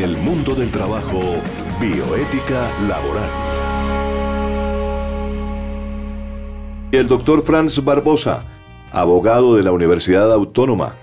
El mundo del trabajo, bioética laboral. El doctor Franz Barbosa, abogado de la Universidad Autónoma,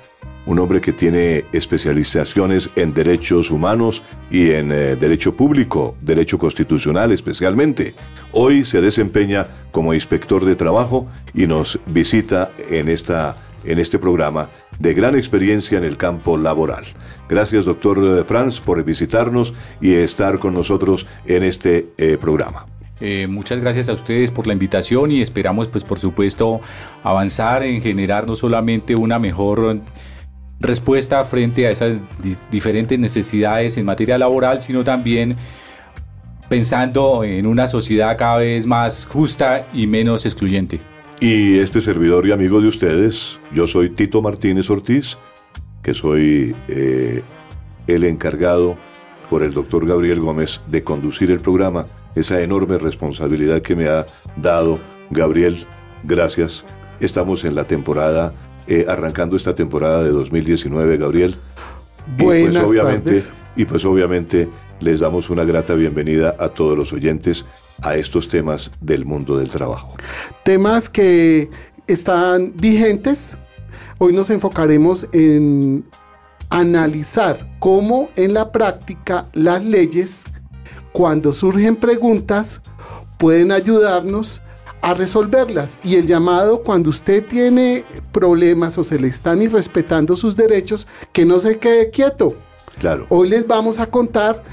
un hombre que tiene especializaciones en derechos humanos y en eh, derecho público, derecho constitucional especialmente. Hoy se desempeña como inspector de trabajo y nos visita en, esta, en este programa de gran experiencia en el campo laboral. Gracias, doctor Franz, por visitarnos y estar con nosotros en este eh, programa. Eh, muchas gracias a ustedes por la invitación y esperamos, pues, por supuesto, avanzar en generar no solamente una mejor respuesta frente a esas diferentes necesidades en materia laboral, sino también pensando en una sociedad cada vez más justa y menos excluyente. Y este servidor y amigo de ustedes, yo soy Tito Martínez Ortiz, que soy eh, el encargado por el doctor Gabriel Gómez de conducir el programa, esa enorme responsabilidad que me ha dado Gabriel. Gracias. Estamos en la temporada, eh, arrancando esta temporada de 2019, Gabriel. Buenas y pues, obviamente, tardes. Y pues obviamente les damos una grata bienvenida a todos los oyentes a estos temas del mundo del trabajo. Temas que están vigentes. Hoy nos enfocaremos en analizar cómo en la práctica las leyes, cuando surgen preguntas, pueden ayudarnos a resolverlas. Y el llamado cuando usted tiene problemas o se le están irrespetando sus derechos, que no se quede quieto. Claro. Hoy les vamos a contar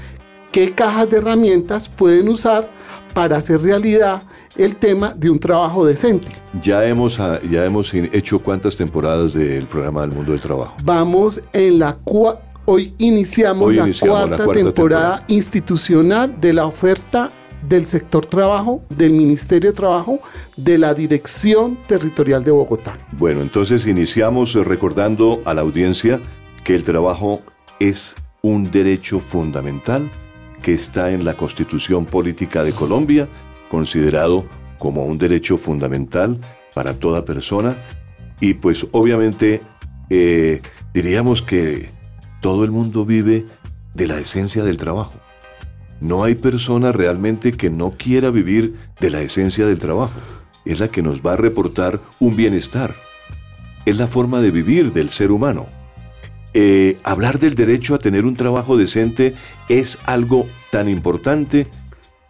qué cajas de herramientas pueden usar para hacer realidad el tema de un trabajo decente. Ya hemos, ah, ya hemos hecho cuántas temporadas del programa del mundo del trabajo. Vamos en la cua hoy iniciamos, Hoy la, cuarta la cuarta temporada, temporada. institucional de la oferta del sector trabajo, del Ministerio de Trabajo, de la Dirección Territorial de Bogotá. Bueno, entonces iniciamos recordando a la audiencia que el trabajo es un derecho fundamental que está en la Constitución Política de Colombia, considerado como un derecho fundamental para toda persona. Y pues obviamente eh, diríamos que todo el mundo vive de la esencia del trabajo. No hay persona realmente que no quiera vivir de la esencia del trabajo. Es la que nos va a reportar un bienestar. Es la forma de vivir del ser humano. Eh, hablar del derecho a tener un trabajo decente es algo tan importante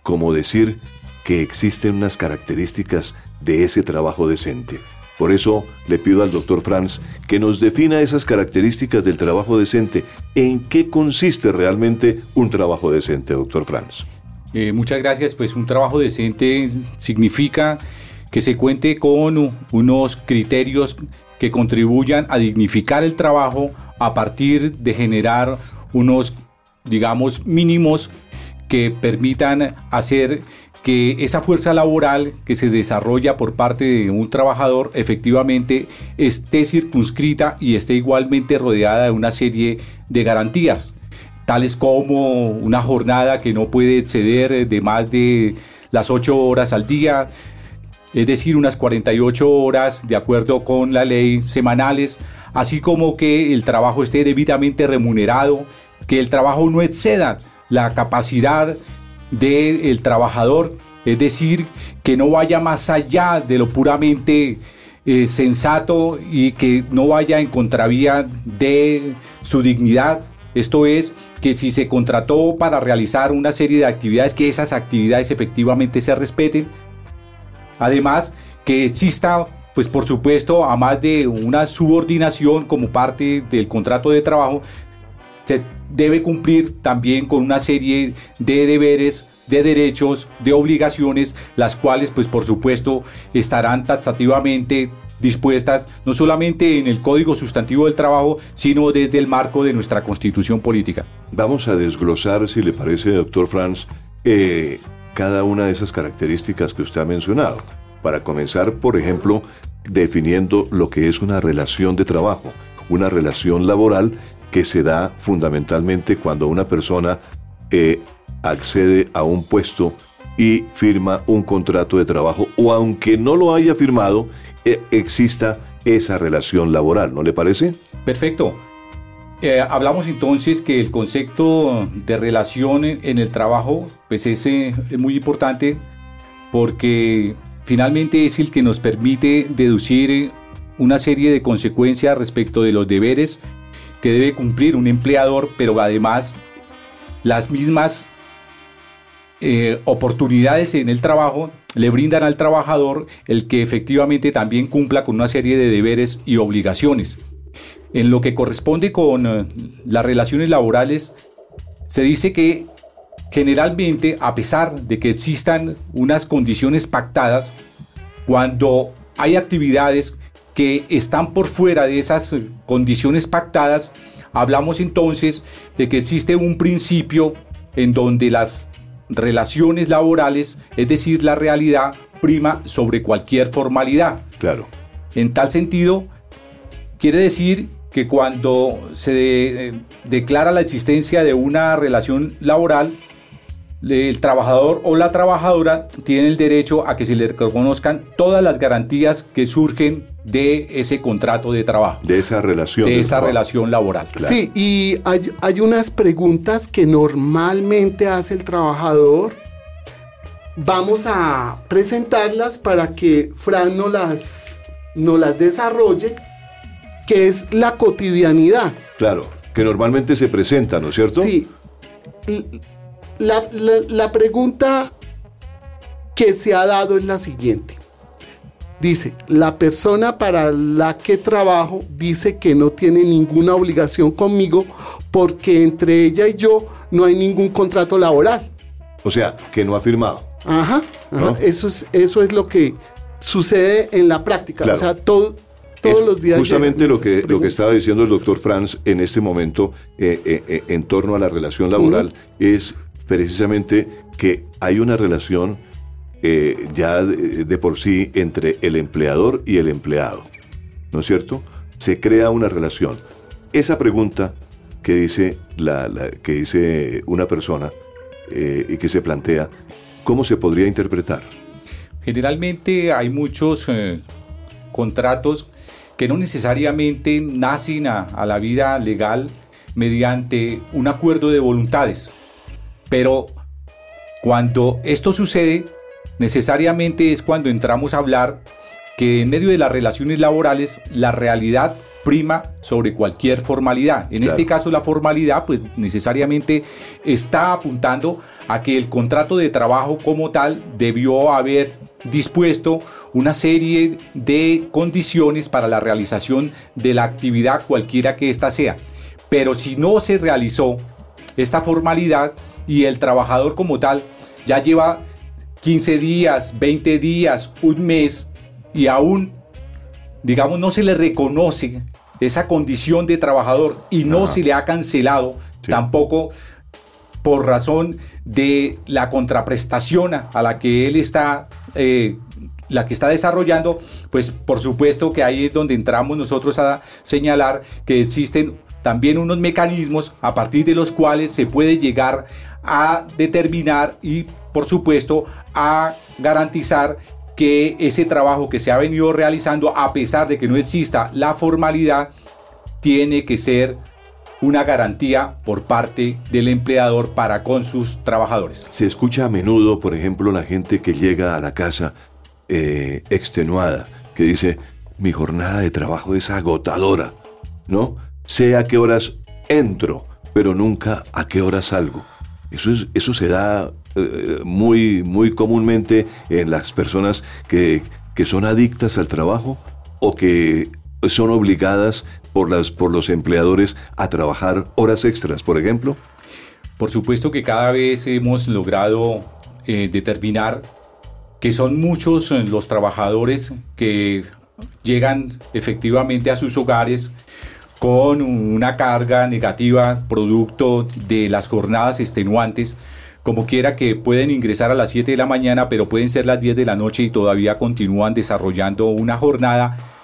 como decir que existen unas características de ese trabajo decente. Por eso le pido al doctor Franz que nos defina esas características del trabajo decente. ¿En qué consiste realmente un trabajo decente, doctor Franz? Eh, muchas gracias. Pues un trabajo decente significa que se cuente con unos criterios que contribuyan a dignificar el trabajo a partir de generar unos, digamos, mínimos que permitan hacer que esa fuerza laboral que se desarrolla por parte de un trabajador efectivamente esté circunscrita y esté igualmente rodeada de una serie de garantías, tales como una jornada que no puede exceder de más de las 8 horas al día, es decir, unas 48 horas de acuerdo con la ley semanales, así como que el trabajo esté debidamente remunerado, que el trabajo no exceda la capacidad del trabajador, es decir, que no vaya más allá de lo puramente eh, sensato y que no vaya en contravía de su dignidad. Esto es, que si se contrató para realizar una serie de actividades, que esas actividades efectivamente se respeten. Además, que exista, pues por supuesto, a más de una subordinación como parte del contrato de trabajo, se debe cumplir también con una serie de deberes, de derechos, de obligaciones, las cuales pues por supuesto estarán taxativamente dispuestas no solamente en el Código Sustantivo del Trabajo, sino desde el marco de nuestra Constitución Política. Vamos a desglosar, si le parece, doctor Franz, eh, cada una de esas características que usted ha mencionado. Para comenzar, por ejemplo, definiendo lo que es una relación de trabajo, una relación laboral que se da fundamentalmente cuando una persona eh, accede a un puesto y firma un contrato de trabajo o aunque no lo haya firmado, eh, exista esa relación laboral, ¿no le parece? Perfecto. Eh, hablamos entonces que el concepto de relación en el trabajo pues es, es muy importante porque finalmente es el que nos permite deducir una serie de consecuencias respecto de los deberes que debe cumplir un empleador, pero además las mismas eh, oportunidades en el trabajo le brindan al trabajador el que efectivamente también cumpla con una serie de deberes y obligaciones. En lo que corresponde con eh, las relaciones laborales, se dice que generalmente, a pesar de que existan unas condiciones pactadas, cuando hay actividades que están por fuera de esas condiciones pactadas, hablamos entonces de que existe un principio en donde las relaciones laborales, es decir, la realidad, prima sobre cualquier formalidad. Claro. En tal sentido, quiere decir que cuando se declara la existencia de una relación laboral, el trabajador o la trabajadora tiene el derecho a que se le reconozcan todas las garantías que surgen de ese contrato de trabajo. De esa relación. De esa relación laboral. Sí, y hay, hay, unas preguntas que normalmente hace el trabajador. Vamos a presentarlas para que Fran nos las, nos las desarrolle, que es la cotidianidad. Claro, que normalmente se presenta, ¿no es cierto? Sí la, pregunta que se ha dado es la siguiente. Dice, la persona para la que trabajo dice que no tiene ninguna obligación conmigo porque entre ella y yo no hay ningún contrato laboral. O sea, que no ha firmado. Ajá, Eso, es, eso es lo que sucede en la práctica. O sea, todo, todos los días. Justamente lo que, lo que estaba diciendo el doctor Franz en este momento eh, eh, eh, en torno a la relación laboral es precisamente que hay una relación eh, ya de, por sí entre el empleador y el empleado. ¿No es cierto? Se crea una relación. Esa pregunta que dice, la, que dice una persona eh, y que se plantea, ¿cómo se podría interpretar? Generalmente hay muchos eh, contratos que no necesariamente nacen a la vida legal mediante un acuerdo de voluntades pero cuando esto sucede, necesariamente es cuando entramos a hablar que en medio de las relaciones laborales la realidad prima sobre cualquier formalidad. En este caso la formalidad pues necesariamente está apuntando a que el contrato de trabajo como tal debió haber dispuesto una serie de condiciones para la realización de la actividad cualquiera que ésta sea. Pero si no se realizó esta formalidad, y el trabajador como tal ya lleva 15 días, 20 días, un mes y aún, digamos, no se le reconoce esa condición de trabajador y no se le ha cancelado tampoco por razón de la contraprestación a la que él está eh, la que está desarrollando, pues por supuesto que ahí es donde entramos nosotros a señalar que existen también unos mecanismos a partir de los cuales se puede llegar a determinar y por supuesto a garantizar que ese trabajo que se ha venido realizando a pesar de que no exista la formalidad tiene que ser una garantía por parte del empleador para con sus trabajadores. Se escucha a menudo, por ejemplo, la gente que llega a la casa eh, extenuada, que dice, mi jornada de trabajo es agotadora, ¿no? Sé a qué horas entro, pero nunca a qué horas salgo. Eso, es, eso se da eh, muy, muy comúnmente en las personas que, que son adictas al trabajo o que son obligadas por, las, por los empleadores a trabajar horas extras, por ejemplo? Por supuesto que cada vez hemos logrado eh, determinar que son muchos eh, los trabajadores que llegan efectivamente a sus hogares con una carga negativa producto de las jornadas extenuantes, como quiera que pueden ingresar a las 7 de la mañana, pero pueden ser las 10 de la noche y todavía continúan desarrollando una jornada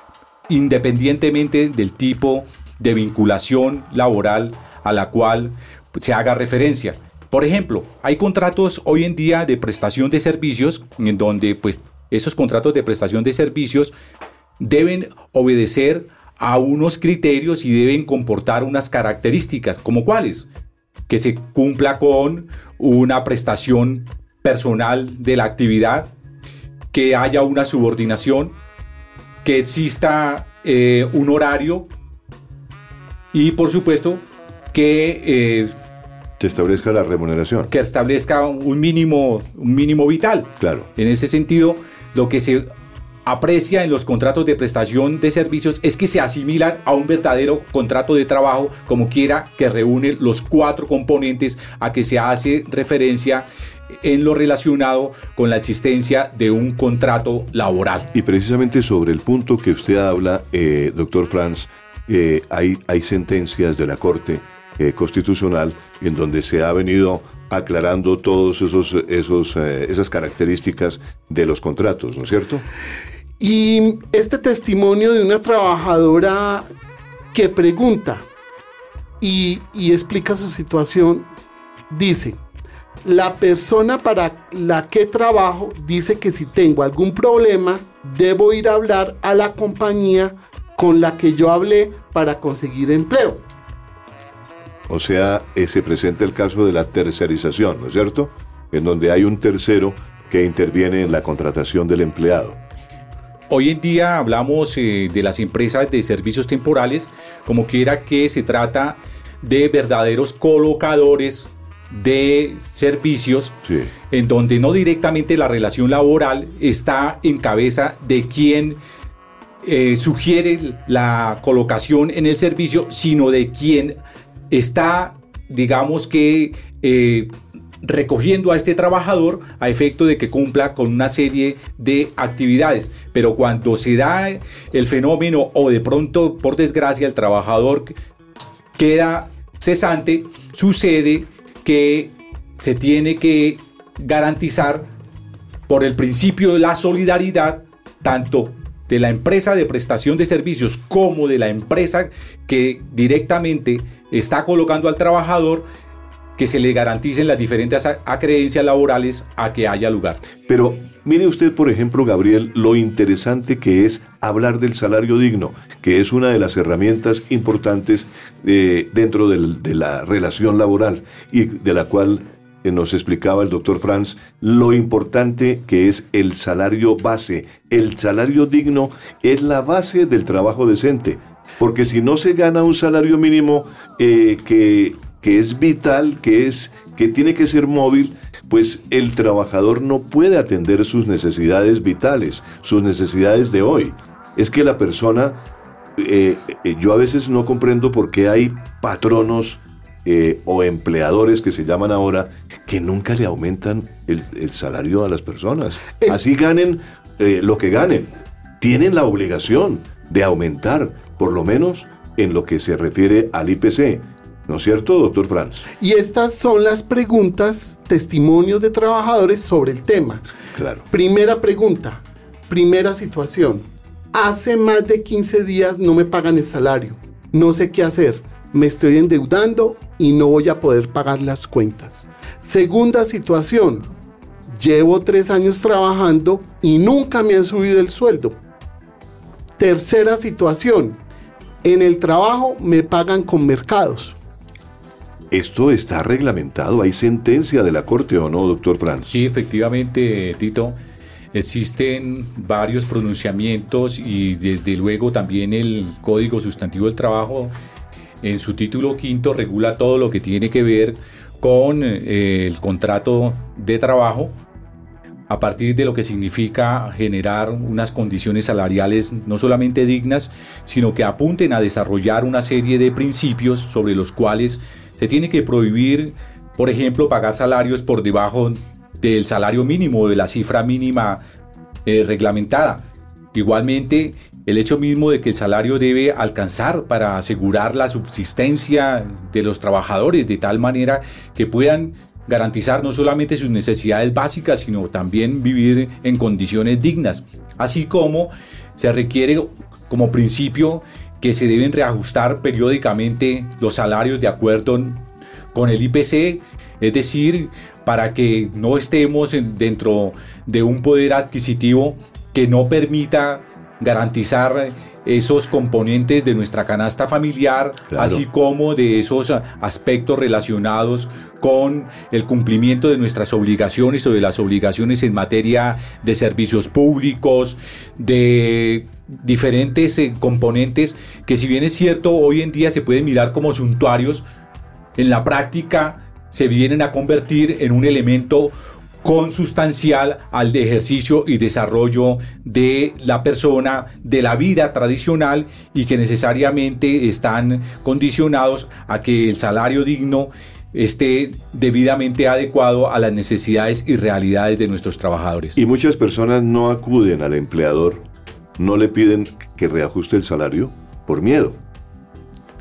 independientemente del tipo de vinculación laboral a la cual se haga referencia. Por ejemplo, hay contratos hoy en día de prestación de servicios en donde pues esos contratos de prestación de servicios deben obedecer a unos criterios y deben comportar unas características, como cuáles, que se cumpla con una prestación personal de la actividad, que haya una subordinación, que exista eh, un horario y por supuesto que eh, te establezca la remuneración. Que establezca un mínimo, un mínimo vital. Claro. En ese sentido, lo que se aprecia en los contratos de prestación de servicios es que se asimilan a un verdadero contrato de trabajo, como quiera que reúne los cuatro componentes a que se hace referencia en lo relacionado con la existencia de un contrato laboral. Y precisamente sobre el punto que usted habla, eh, doctor Franz, eh, hay, hay sentencias de la Corte eh, Constitucional en donde se ha venido aclarando todos esos, esos esas características de los contratos, ¿no es cierto? Y este testimonio de una trabajadora que pregunta y, y explica su situación, dice, la persona para la que trabajo dice que si tengo algún problema, debo ir a hablar a la compañía con la que yo hablé para conseguir empleo. O sea, se presenta el caso de la tercerización, ¿no es cierto? En donde hay un tercero que interviene en la contratación del empleado. Hoy en día hablamos eh, de las empresas de servicios temporales como quiera que se trata de verdaderos colocadores de servicios en donde no directamente la relación laboral está en cabeza de quien eh, sugiere la colocación en el servicio, sino de quien está, digamos que, eh, recogiendo a este trabajador a efecto de que cumpla con una serie de actividades. Pero cuando se da el fenómeno o de pronto, por desgracia, el trabajador queda cesante, sucede que se tiene que garantizar por el principio de la solidaridad tanto de la empresa de prestación de servicios como de la empresa que directamente está colocando al trabajador que se le garanticen las diferentes acreencias laborales a que haya lugar. Pero mire usted, por ejemplo, Gabriel, lo interesante que es hablar del salario digno, que es una de las herramientas importantes eh, dentro de la relación laboral y de la cual eh, nos explicaba el doctor Franz lo importante que es el salario base. El salario digno es la base del trabajo decente, porque si no se gana un salario mínimo eh, que que es vital, que, es, que tiene que ser móvil, pues el trabajador no puede atender sus necesidades vitales, sus necesidades de hoy. Es que la persona, eh, eh, yo a veces no comprendo por qué hay patronos eh, o empleadores que se llaman ahora que nunca le aumentan el, salario a las personas. Así ganen lo que ganen. Tienen la obligación de aumentar, por lo menos en lo que se refiere al IPC. ¿No es cierto, doctor Franz? Y estas son las preguntas, testimonios de trabajadores sobre el tema. Claro. Primera pregunta, primera situación. Hace más de 15 días no me pagan el salario. No sé qué hacer. Me estoy endeudando y no voy a poder pagar las cuentas. Segunda situación. Llevo tres años trabajando y nunca me han subido el sueldo. Tercera situación. En el trabajo me pagan con mercados. ¿Esto está reglamentado? ¿Hay sentencia de la Corte o no, doctor Franz? Sí, efectivamente, Tito. Existen varios pronunciamientos y desde luego también el Código Sustantivo del Trabajo en su título quinto regula todo lo que tiene que ver con eh, el contrato de trabajo a partir de lo que significa generar unas condiciones salariales no solamente dignas, sino que apunten a desarrollar una serie de principios sobre los cuales se tiene que prohibir, por ejemplo, pagar salarios por debajo del salario mínimo, de la cifra mínima eh, reglamentada. Igualmente, el hecho mismo de que el salario debe alcanzar para asegurar la subsistencia de los trabajadores de tal manera que puedan garantizar no solamente sus necesidades básicas, sino también vivir en condiciones dignas, así como se requiere como principio que se deben reajustar periódicamente los salarios de acuerdo con el IPC, es decir, para que no estemos dentro de un poder adquisitivo que no permita garantizar esos componentes de nuestra canasta familiar, así como de esos aspectos relacionados con el cumplimiento de nuestras obligaciones o de las obligaciones en materia de servicios públicos, de diferentes eh, componentes que si bien es cierto hoy en día se pueden mirar como suntuarios, en la práctica se vienen a convertir en un elemento consustancial al ejercicio y desarrollo de la persona, de la vida tradicional y que necesariamente están condicionados a que el salario digno esté debidamente adecuado a las necesidades y realidades de nuestros trabajadores. Y muchas personas no acuden al empleador, no le piden que reajuste el salario por miedo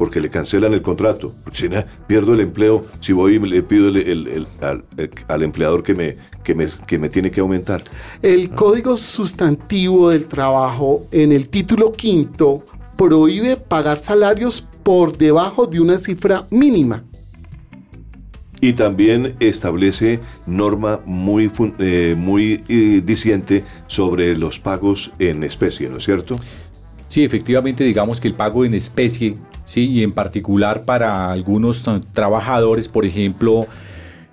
porque le cancelan el contrato. Si no, pierdo el empleo si voy y le pido al, empleador que me, que, me, que me tiene que aumentar. El Código Sustantivo del Trabajo en el título quinto prohíbe pagar salarios por debajo de una cifra mínima. Y también establece norma muy, eh, muy eh, diciente sobre los pagos en especie, ¿no es cierto? Sí, efectivamente, digamos que el pago en especie ¿sí? y en particular para algunos trabajadores, por ejemplo,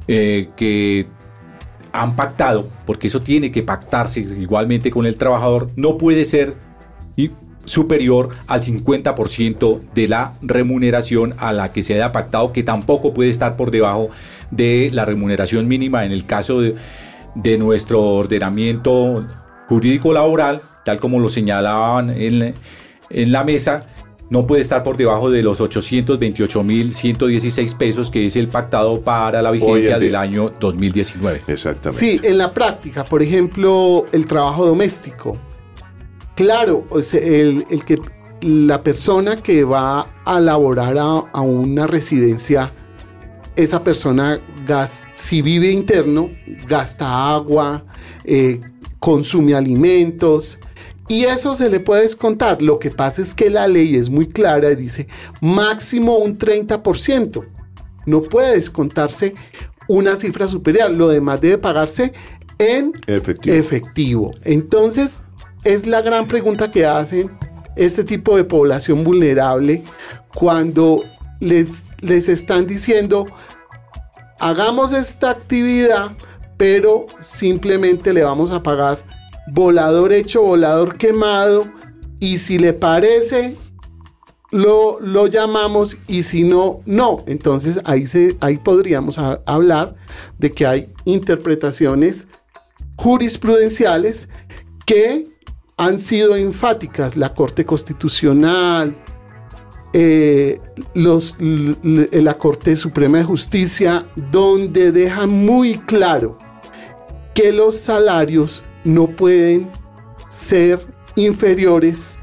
eh, que han pactado, porque eso tiene que pactarse igualmente con el trabajador, no puede ser superior al 50% de la remuneración a la que se haya pactado, que tampoco puede estar por debajo de la remuneración mínima en el caso de, de nuestro ordenamiento jurídico laboral, tal como lo señalaban en, en la mesa, no puede estar por debajo de los 828.116 pesos, que es el pactado para la vigencia del año 2019. Exactamente. Sí, en la práctica, por ejemplo, el trabajo doméstico. Claro, el, que la persona que va a laborar a, una residencia, esa persona, si vive interno, gasta agua, eh, consume alimentos, y eso se le puede descontar. Lo que pasa es que la ley es muy clara y dice máximo un 30%. No puede descontarse una cifra superior. Lo demás debe pagarse en efectivo. Entonces, es la gran pregunta que hacen este tipo de población vulnerable cuando les, les están diciendo, hagamos esta actividad, pero simplemente le vamos a pagar volador hecho, volador quemado, y si le parece, lo, lo llamamos y si no, no. Entonces ahí, ahí podríamos hablar de que hay interpretaciones jurisprudenciales que han sido enfáticas. La Corte Constitucional, eh, la Corte Suprema de Justicia, donde dejan muy claro que los salarios no pueden ser inferiores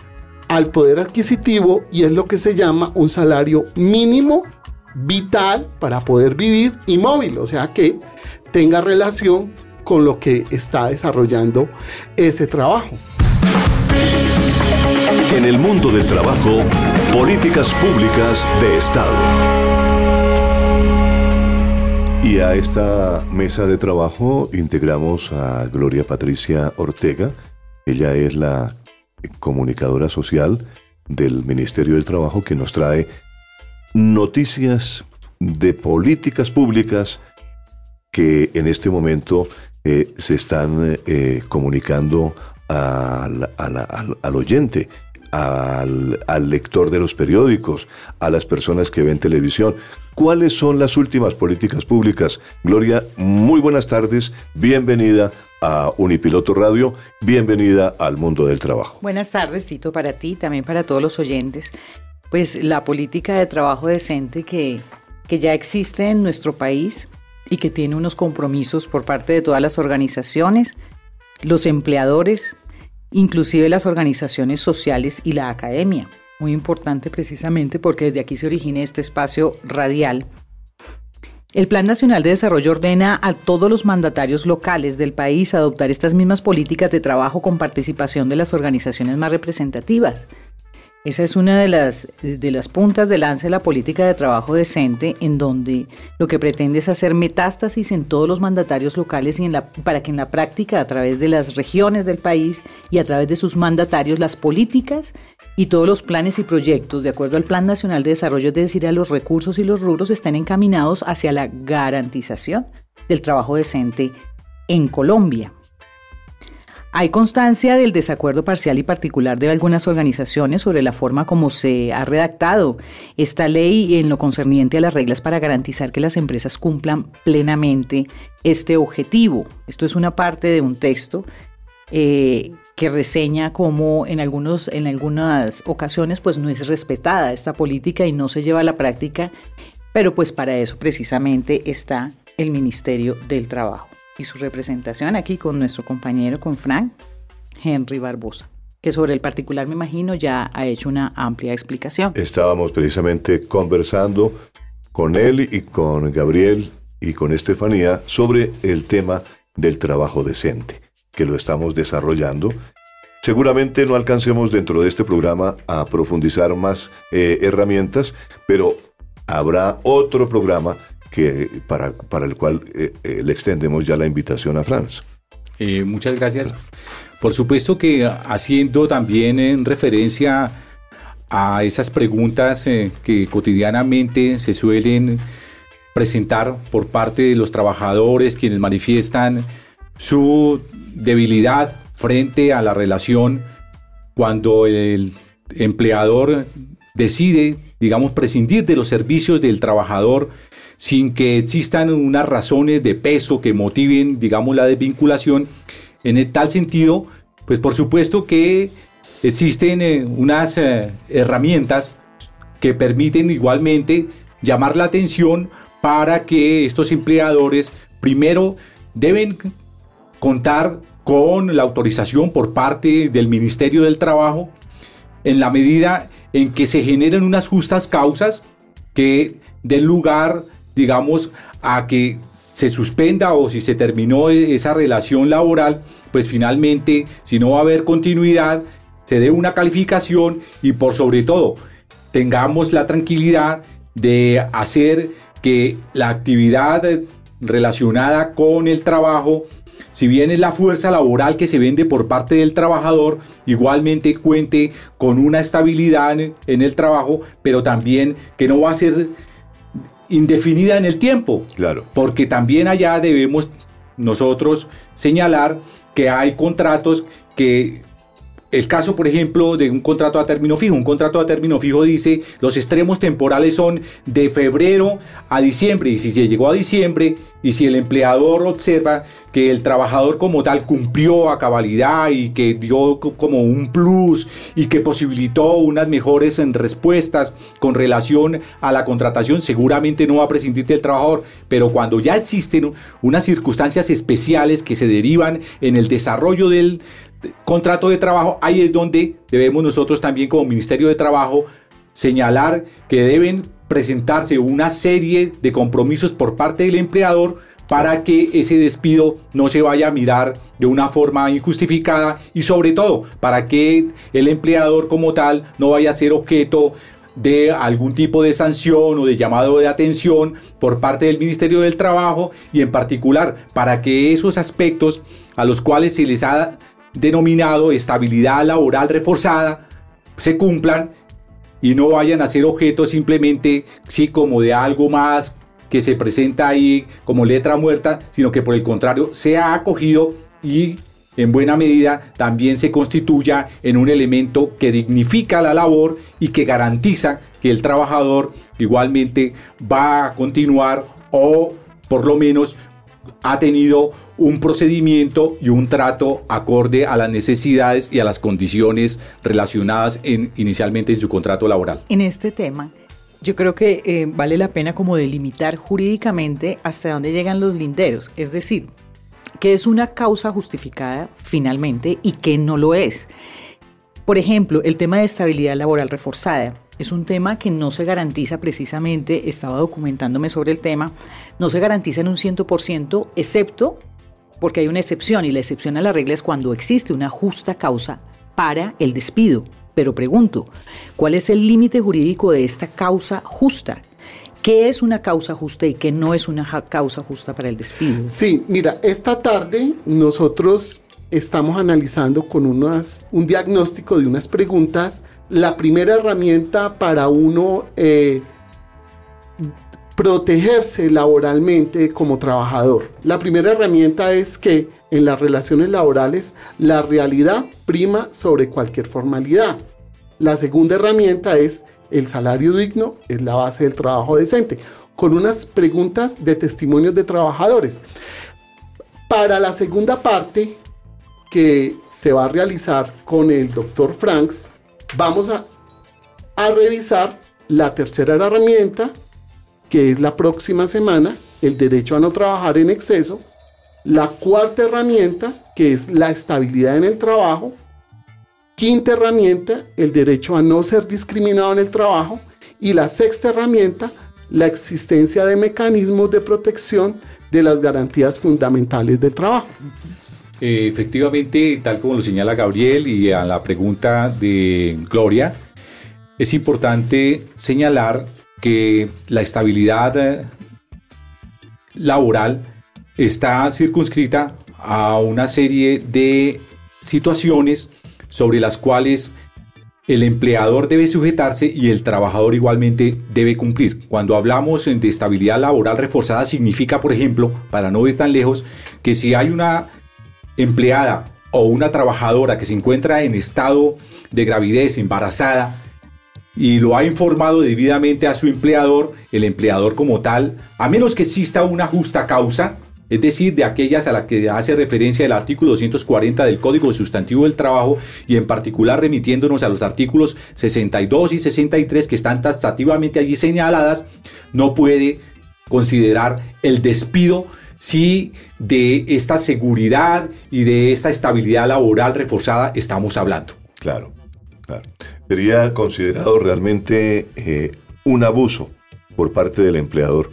al poder adquisitivo y es lo que se llama un salario mínimo vital para poder vivir y móvil, o sea que tenga relación con lo que está desarrollando ese trabajo. En el mundo del trabajo, políticas públicas de Estado. Y a esta mesa de trabajo integramos a Gloria Patricia Ortega. Ella es la comunicadora social del Ministerio del Trabajo que nos trae noticias de políticas públicas que en este momento eh, se están eh, comunicando al, al oyente al, lector de los periódicos, a las personas que ven televisión. ¿Cuáles son las últimas políticas públicas? Gloria, muy buenas tardes, bienvenida a Unipiloto Radio, bienvenida al mundo del trabajo. Buenas tardes, Tito, para ti, también para todos los oyentes. Pues la política de trabajo decente que, que ya existe en nuestro país y que tiene unos compromisos por parte de todas las organizaciones, los empleadores, inclusive las organizaciones sociales y la academia. Muy importante precisamente porque desde aquí se origina este espacio radial. El Plan Nacional de Desarrollo ordena a todos los mandatarios locales del país adoptar estas mismas políticas de trabajo con participación de las organizaciones más representativas. Esa es una de las, de las puntas de lanza de la política de trabajo decente, en donde lo que pretende es hacer metástasis en todos los mandatarios locales y en la, para que en la práctica, a través de las regiones del país y a través de sus mandatarios, las políticas y todos los planes y proyectos, de acuerdo al Plan Nacional de Desarrollo, es decir, a los recursos y los rubros, están encaminados hacia la garantización del trabajo decente en Colombia. Hay constancia del desacuerdo parcial y particular de algunas organizaciones sobre la forma como se ha redactado esta ley en lo concerniente a las reglas para garantizar que las empresas cumplan plenamente este objetivo. Esto es una parte de un texto eh, que reseña cómo en, algunos, en algunas ocasiones pues no es respetada esta política y no se lleva a la práctica, pero pues para eso precisamente está el Ministerio del Trabajo y su representación aquí con nuestro compañero, con Frank Henry Barbosa, que sobre el particular me imagino ya ha hecho una amplia explicación. Estábamos precisamente conversando con él y con Gabriel y con Estefanía sobre el tema del trabajo decente, que lo estamos desarrollando. Seguramente no alcancemos dentro de este programa a profundizar más eh, herramientas, pero habrá otro programa para, para el cual eh, eh, le extendemos ya la invitación a Franz. Eh, muchas gracias. Por supuesto que haciendo también en referencia a esas preguntas que cotidianamente se suelen presentar por parte de los trabajadores quienes manifiestan su debilidad frente a la relación cuando el empleador decide, digamos, prescindir de los servicios del trabajador sin que existan unas razones de peso que motiven, digamos, la desvinculación. En tal sentido, pues por supuesto que existen eh, unas eh, herramientas que permiten igualmente llamar la atención para que estos empleadores primero deben contar con la autorización por parte del Ministerio del Trabajo en la medida en que se generen unas justas causas que den lugar digamos, a que se suspenda o si se terminó e-, esa relación laboral, pues finalmente, si no va a haber continuidad, se dé una calificación y por sobre todo tengamos la tranquilidad de hacer que la actividad relacionada con el trabajo, si bien es la fuerza laboral que se vende por parte del trabajador, igualmente cuente con una estabilidad en el trabajo, pero también que no va a ser indefinida en el tiempo. Claro. Porque también allá debemos nosotros señalar que hay contratos que el caso, por ejemplo, de un contrato a término fijo. Un contrato a término fijo dice los extremos temporales son de febrero a diciembre. Y si se llegó a diciembre y si el empleador observa que el trabajador como tal cumplió a cabalidad y que dio como un plus y que posibilitó unas mejores respuestas con relación a la contratación, seguramente no va a prescindir del trabajador. Pero cuando ya existen unas circunstancias especiales que se derivan en el desarrollo del, contrato de trabajo, ahí es donde debemos nosotros también como Ministerio de Trabajo señalar que deben presentarse una serie de compromisos por parte del empleador para que ese despido no se vaya a mirar de una forma injustificada y sobre todo para que el empleador como tal no vaya a ser objeto de algún tipo de sanción o de llamado de atención por parte del Ministerio del Trabajo y en particular para que esos aspectos a los cuales se les ha denominado estabilidad laboral reforzada se cumplan y no vayan a ser objeto simplemente, sí, como de algo más que se presenta ahí como letra muerta, sino que por el contrario sea acogido y en buena medida también se constituya en un elemento que dignifica la labor y que garantiza que el trabajador igualmente va a continuar o por lo menos ha tenido un procedimiento y un trato acorde a las necesidades y a las condiciones relacionadas en, inicialmente en su contrato laboral. En este tema, yo creo que eh, vale la pena como delimitar jurídicamente hasta dónde llegan los linderos, es decir, qué es una causa justificada finalmente y qué no lo es. Por ejemplo, el tema de estabilidad laboral reforzada es un tema que no se garantiza precisamente, estaba documentándome sobre el tema, no se garantiza en un 100%, excepto porque hay una excepción y la excepción a la regla es cuando existe una justa causa para el despido. Pero pregunto, ¿cuál es el límite jurídico de esta causa justa? ¿Qué es una causa justa y qué no es una causa justa para el despido? Sí, mira, esta tarde nosotros estamos analizando con unas, un diagnóstico de unas preguntas. La primera herramienta para uno eh, protegerse laboralmente como trabajador. La primera herramienta es que en las relaciones laborales la realidad prima sobre cualquier formalidad. La segunda herramienta es el salario digno, es la base del trabajo decente, con unas preguntas de testimonios de trabajadores. Para la segunda parte que se va a realizar con el doctor Franks, vamos a, a revisar la tercera herramienta que es la próxima semana, el derecho a no trabajar en exceso. La cuarta herramienta, que es la estabilidad en el trabajo. Quinta herramienta, el derecho a no ser discriminado en el trabajo. Y la sexta herramienta, la existencia de mecanismos de protección de las garantías fundamentales del trabajo. Eh, efectivamente, tal como lo señala Gabriel y a la pregunta de Gloria, es importante señalar que la estabilidad eh, laboral está circunscrita a una serie de situaciones sobre las cuales el empleador debe sujetarse y el trabajador igualmente debe cumplir. Cuando hablamos de estabilidad laboral reforzada significa, por ejemplo, para no ir tan lejos, que si hay una empleada o una trabajadora que se encuentra en estado de gravidez, embarazada, y lo ha informado debidamente a su empleador, el empleador como tal, a menos que exista una justa causa, es decir, de aquellas a las que hace referencia el artículo 240 del Código Sustantivo del Trabajo y en particular remitiéndonos a los artículos 62 y 63 que están taxativamente allí señaladas, no puede considerar el despido si de esta seguridad y de esta estabilidad laboral reforzada estamos hablando. Claro, claro sería considerado realmente eh, un abuso por parte del empleador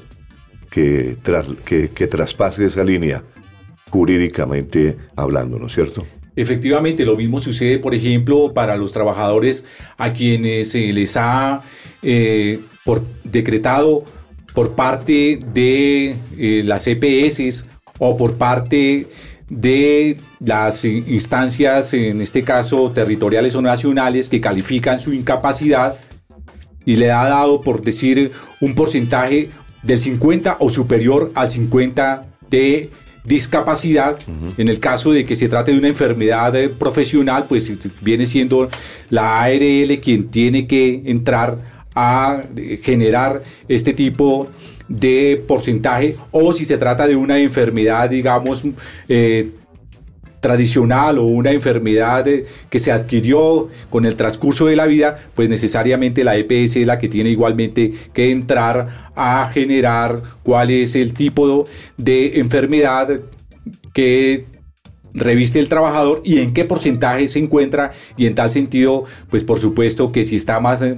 que, que, traspase esa línea jurídicamente hablando, ¿no es cierto? Efectivamente, lo mismo sucede, por ejemplo, para los trabajadores a quienes se les ha eh, por, decretado por parte de eh, las EPS o por parte de las instancias, en este caso territoriales o nacionales, que califican su incapacidad y le ha dado, por decir, un porcentaje del 50 o superior al 50 de discapacidad. En el caso de que se trate de una enfermedad eh, profesional, pues viene siendo la ARL quien tiene que entrar a generar este tipo de porcentaje o si se trata de una enfermedad, digamos, eh, tradicional o una enfermedad eh, que se adquirió con el transcurso de la vida, pues necesariamente la EPS es la que tiene igualmente que entrar a generar cuál es el tipo de enfermedad que reviste el trabajador y en qué porcentaje se encuentra y en tal sentido, pues por supuesto que si está más, eh,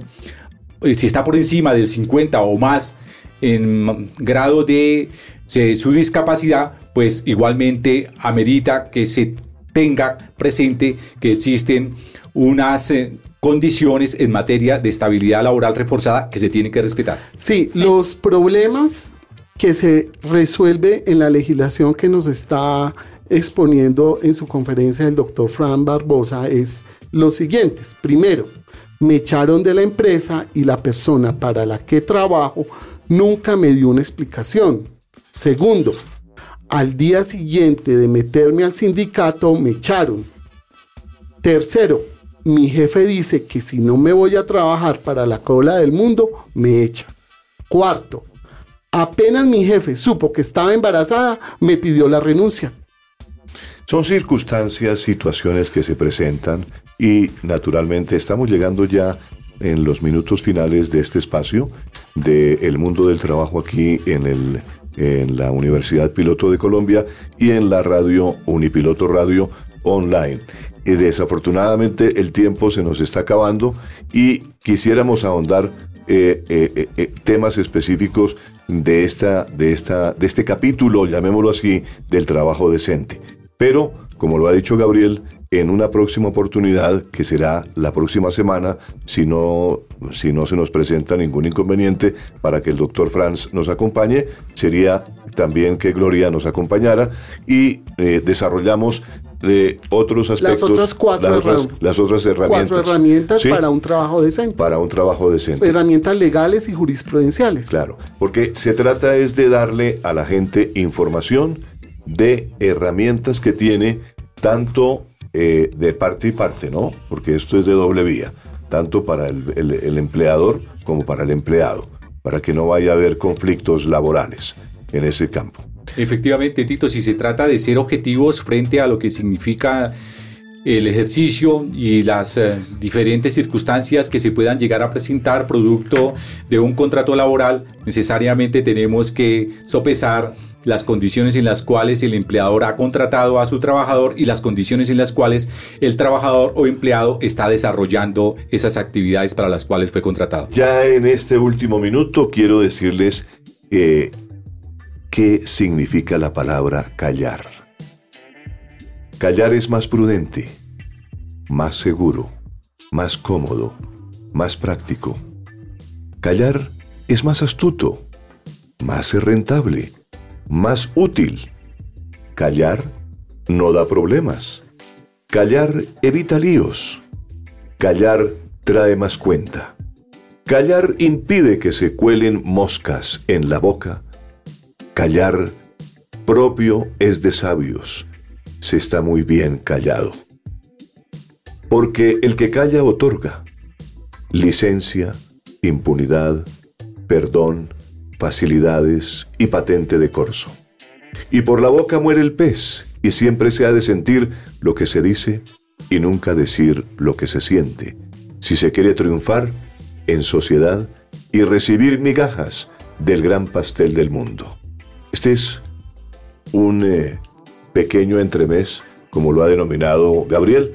si está por encima del 50 o más en grado de su discapacidad, pues igualmente amerita que se tenga presente que existen unas eh, condiciones en materia de estabilidad laboral reforzada que se tienen que respetar. Sí, los problemas que se resuelve en la legislación que nos está exponiendo en su conferencia el doctor Fran Barbosa es los siguientes. Primero, me echaron de la empresa y la persona para la que trabajo nunca me dio una explicación. Segundo, al día siguiente de meterme al sindicato me echaron. Tercero, mi jefe dice que si no me voy a trabajar para la cola del mundo, me echa. Cuarto, apenas mi jefe supo que estaba embarazada, me pidió la renuncia. Son circunstancias, situaciones que se presentan y naturalmente estamos llegando ya en los minutos finales de este espacio del el mundo del trabajo aquí en, el, en la Universidad Piloto de Colombia y en la radio Unipiloto Radio Online. Y desafortunadamente el tiempo se nos está acabando y quisiéramos ahondar eh, eh, eh, temas específicos de, esta, de, esta, de este capítulo, llamémoslo así, del trabajo decente. Pero, como lo ha dicho Gabriel, en una próxima oportunidad, que será la próxima semana, si no, si no se nos presenta ningún inconveniente para que el doctor Franz nos acompañe, sería también que Gloria nos acompañara y eh, desarrollamos eh, otros aspectos. Las otras cuatro, las otras, herram- las otras herramientas. cuatro herramientas Sí, para un trabajo decente. para un trabajo decente. Herramientas legales y jurisprudenciales. Claro, porque se trata es de darle a la gente información de herramientas que tiene tanto eh, de parte y parte, ¿no? Porque esto es de doble vía, tanto para el, empleador como para el empleado, para que no vaya a haber conflictos laborales en ese campo. Efectivamente, Tito, si se trata de ser objetivos frente a lo que significa el ejercicio y las eh, diferentes circunstancias que se puedan llegar a presentar producto de un contrato laboral, necesariamente tenemos que sopesar las condiciones en las cuales el empleador ha contratado a su trabajador y las condiciones en las cuales el trabajador o empleado está desarrollando esas actividades para las cuales fue contratado. Ya en este último minuto quiero decirles qué significa la palabra callar. Callar es más prudente, más seguro, más cómodo, más práctico. Callar es más astuto, más rentable, más útil. Callar no da problemas. Callar evita líos. Callar trae más cuenta. Callar impide que se cuelen moscas en la boca. Callar propio es de sabios. Se está muy bien callado. Porque el que calla otorga licencia, impunidad, perdón, facilidades y patente de corso. Y por la boca muere el pez, y siempre se ha de sentir lo que se dice y nunca decir lo que se siente, si se quiere triunfar en sociedad y recibir migajas del gran pastel del mundo. Este es un eh, pequeño entremés, como lo ha denominado Gabriel,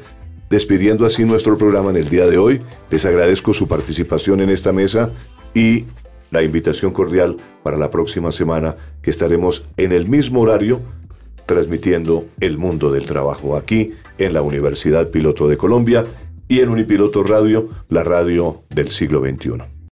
despidiendo así nuestro programa en el día de hoy. Les agradezco su participación en esta mesa y la invitación cordial para la próxima semana que estaremos en el mismo horario transmitiendo el mundo del trabajo aquí en la Universidad Piloto de Colombia y en Unipiloto Radio, la radio del siglo XXI.